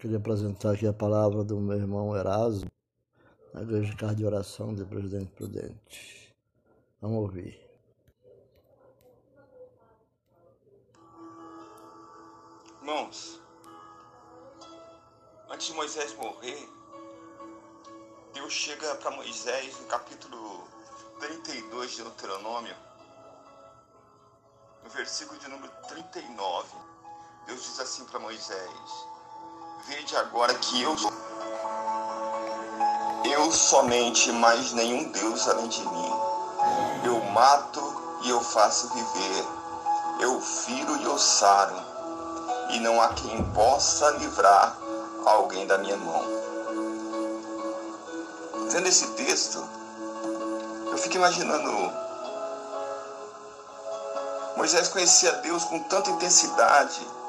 Queria apresentar aqui a palavra do meu irmão Erasmo, na Igreja de Oração de Presidente Prudente. Vamos ouvir. Irmãos, antes de Moisés morrer, Deus chega para Moisés no capítulo 32 de Deuteronômio, no versículo de número 39. Deus diz assim para Moisés: Vede agora que eu sou eu somente, mais nenhum Deus além de mim. Eu mato e eu faço viver. Eu firo e eu saro. E não há quem possa livrar alguém da minha mão. Vendo esse texto, eu fico imaginando Moisés conhecia Deus com tanta intensidade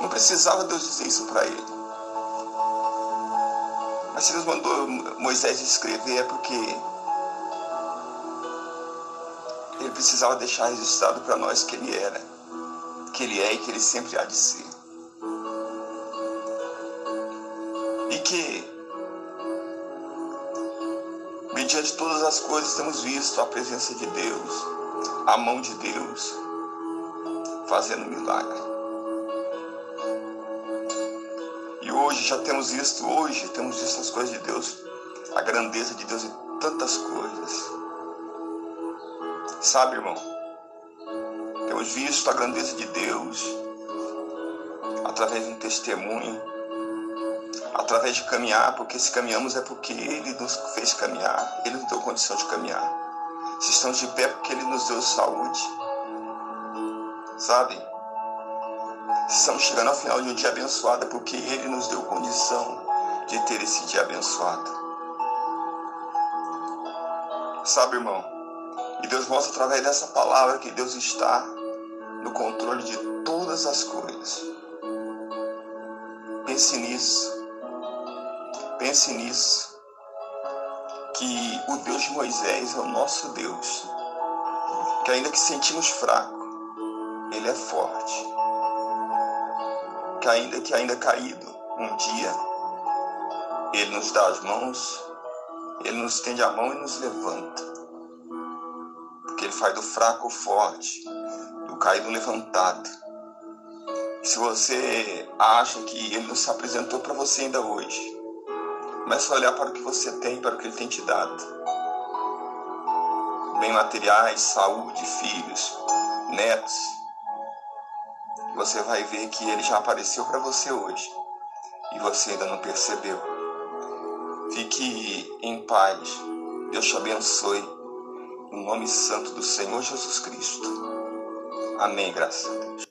não precisava Deus dizer isso para ele. Mas se Deus mandou Moisés escrever é porque ele precisava deixar registrado para nós que ele era, que ele é e que ele sempre há de ser. E que, mediante todas as coisas, temos visto a presença de Deus, a mão de Deus, fazendo milagre. Já temos visto, hoje temos visto as coisas de Deus, a grandeza de Deus em tantas coisas. Sabe, irmão? Temos visto a grandeza de Deus através de um testemunho, através de caminhar, porque se caminhamos é porque Ele nos fez caminhar, Ele nos deu condição de caminhar. Se estamos de pé, é porque Ele nos deu saúde. Sabe? Estamos chegando ao final de um dia abençoado porque Ele nos deu condição de ter esse dia abençoado. Sabe, irmão? E Deus mostra através dessa palavra que Deus está no controle de todas as coisas. Pense nisso. Pense nisso. Que o Deus de Moisés é o nosso Deus. Que ainda que sentimos fraco, Ele é forte que ainda que ainda caído, um dia ele nos dá as mãos, ele nos estende a mão e nos levanta. Porque ele faz do fraco forte, do caído levantado. Se você acha que ele não se apresentou para você ainda hoje, comece a olhar para o que você tem, para o que ele tem te dado. Bem materiais, saúde, filhos, netos, você vai ver que ele já apareceu para você hoje e você ainda não percebeu. Fique em paz. Deus te abençoe. No nome santo do Senhor Jesus Cristo. Amém, graças a Deus.